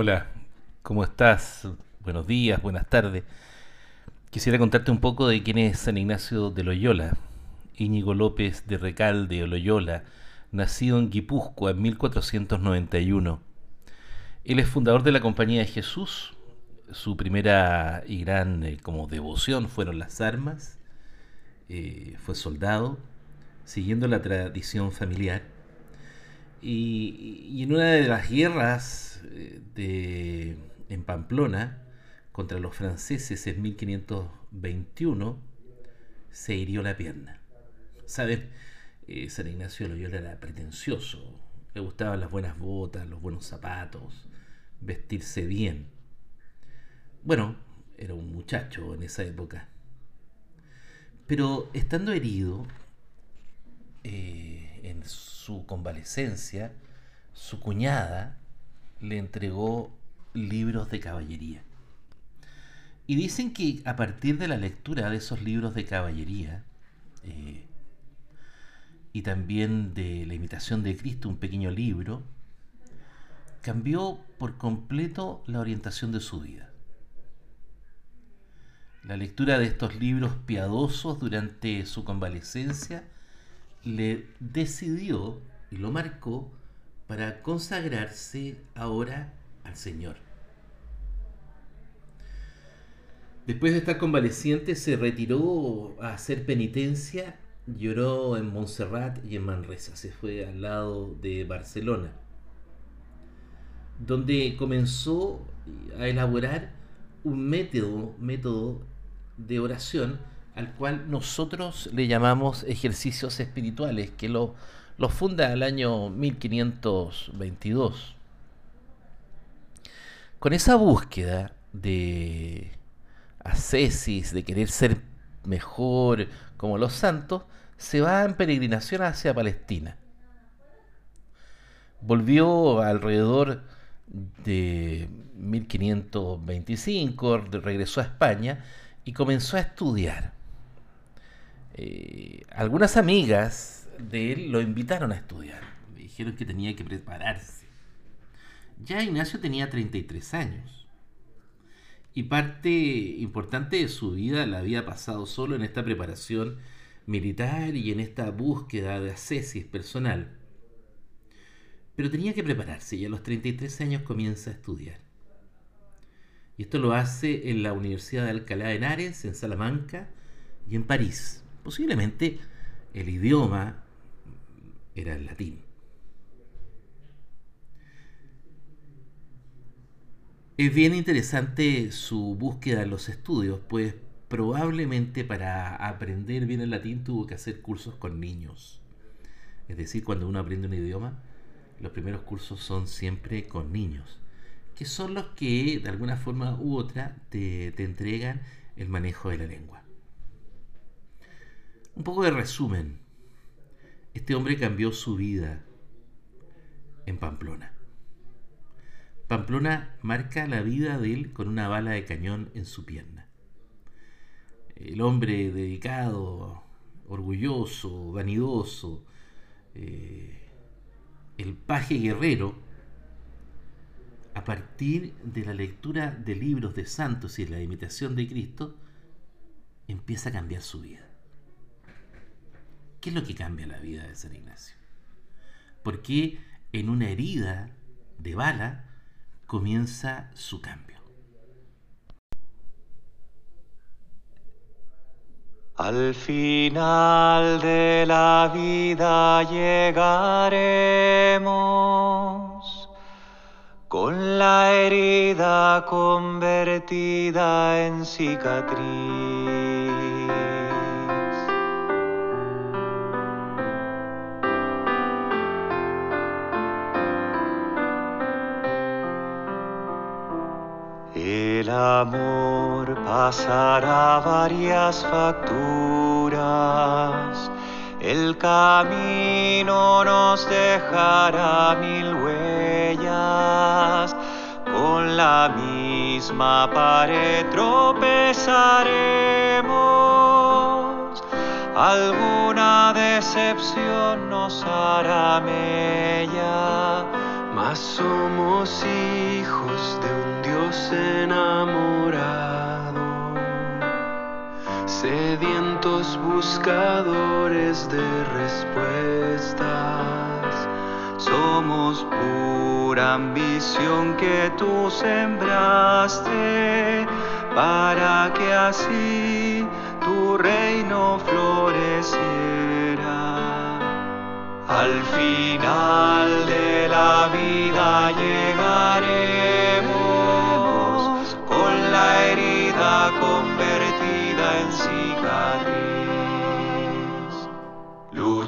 Hola, ¿cómo estás? Buenos días, buenas tardes. Quisiera contarte un poco de quién es San Ignacio de Loyola. Íñigo López de Recalde Loyola, nacido en Guipúzcoa en 1491. Él es fundador de la Compañía de Jesús. Su primera y gran eh, como devoción fueron las armas. Eh, fue soldado, siguiendo la tradición familiar. Y, y en una de las guerras eh, de, en Pamplona, contra los franceses en 1521, se hirió la pierna. ¿Saben? Eh, San Ignacio Loyola era pretencioso, le gustaban las buenas botas, los buenos zapatos, vestirse bien. Bueno, era un muchacho en esa época. Pero estando herido, eh, en su convalecencia, su cuñada le entregó libros de caballería. Y dicen que a partir de la lectura de esos libros de caballería eh, y también de la imitación de Cristo, un pequeño libro, cambió por completo la orientación de su vida. La lectura de estos libros piadosos durante su convalecencia le decidió y lo marcó para consagrarse ahora al Señor. Después de estar convaleciente, se retiró a hacer penitencia, lloró en Montserrat y en Manresa, se fue al lado de Barcelona, donde comenzó a elaborar un método, método de oración al cual nosotros le llamamos ejercicios espirituales, que lo, funda el año 1522. Con esa búsqueda de ascesis, de querer ser mejor como los santos, se va en peregrinación hacia Palestina. Volvió alrededor de 1525, regresó a España y comenzó a estudiar. Eh, algunas amigas de él lo invitaron a estudiar. Me dijeron que tenía que prepararse. Ya Ignacio tenía 33 años y parte importante de su vida la había pasado solo en esta preparación militar y en esta búsqueda de ascesis personal. Pero tenía que prepararse y a los 33 años comienza a estudiar. Y esto lo hace en la Universidad de Alcalá de Henares, en Salamanca y en París. Posiblemente el idioma era el latín. Es bien interesante su búsqueda en los estudios, pues probablemente para aprender bien el latín tuvo que hacer cursos con niños. Es decir, cuando uno aprende un idioma, los primeros cursos son siempre con niños, que son los que de alguna forma u otra te, te entregan el manejo de la lengua. Un poco de resumen. Este hombre cambió su vida en Pamplona. Pamplona marca la vida de él con una bala de cañón en su pierna. El hombre dedicado, orgulloso, vanidoso, eh, el paje guerrero, a partir de la lectura de libros de santos y de la imitación de Cristo, empieza a cambiar su vida. ¿Qué es lo que cambia la vida de San Ignacio? Porque en una herida de bala comienza su cambio. Al final de la vida llegaremos con la herida convertida en cicatriz. Pasará varias facturas, el camino nos dejará mil huellas, con la misma pared tropezaremos, alguna decepción nos hará mella, mas somos hijos de un Dios enamorado, sedientos buscadores de respuestas. Somos pura ambición que tú sembraste para que así tu reino floreciera. Al final de la vida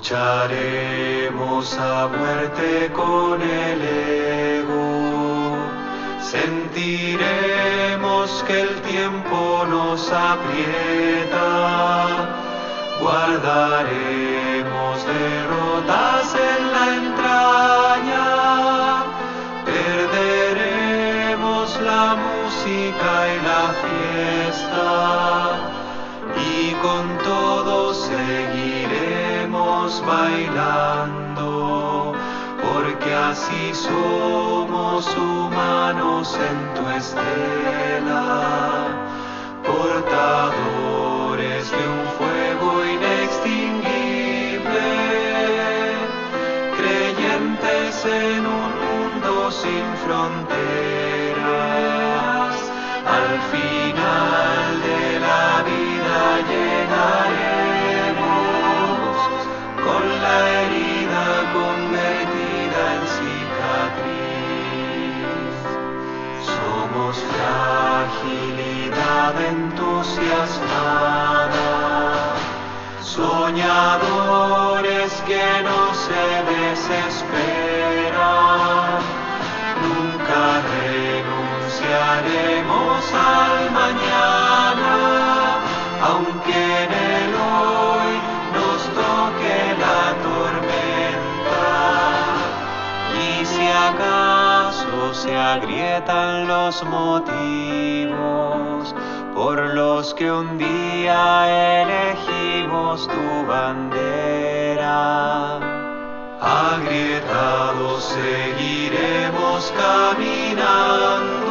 Lucharemos a muerte con el ego. Sentiremos que el tiempo nos aprieta. Guardaremos derrotas en la entraña. Perderemos la música y la fiesta. Y con todo seguiremos bailando. Porque así somos humanos en tu estela. Portadores de un fuego inextinguible, creyentes en un mundo sin fronteras. Al final entusiasmada, soñadores que no se desesperan. Nunca renunciaremos al mañana, aunque en el hoy nos toque la tormenta. Y si acaso se agrietan los motivos por los que un día elegimos tu bandera, agrietados seguiremos caminando,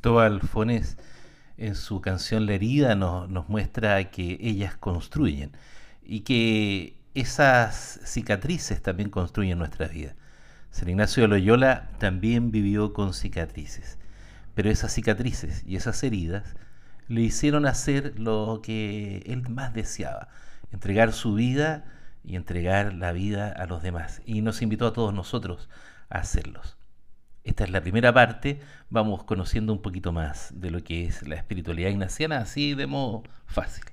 Cristóbal Fones en su canción La herida nos, nos muestra que ellas construyen y que esas cicatrices también construyen nuestra vida. San Ignacio de Loyola también vivió con cicatrices, pero esas cicatrices y esas heridas le hicieron hacer lo que él más deseaba, entregar su vida y entregar la vida a los demás. Y nos invitó a todos nosotros a hacerlos. Esta es la primera parte, vamos conociendo un poquito más de lo que es la espiritualidad ignaciana, así de modo fácil.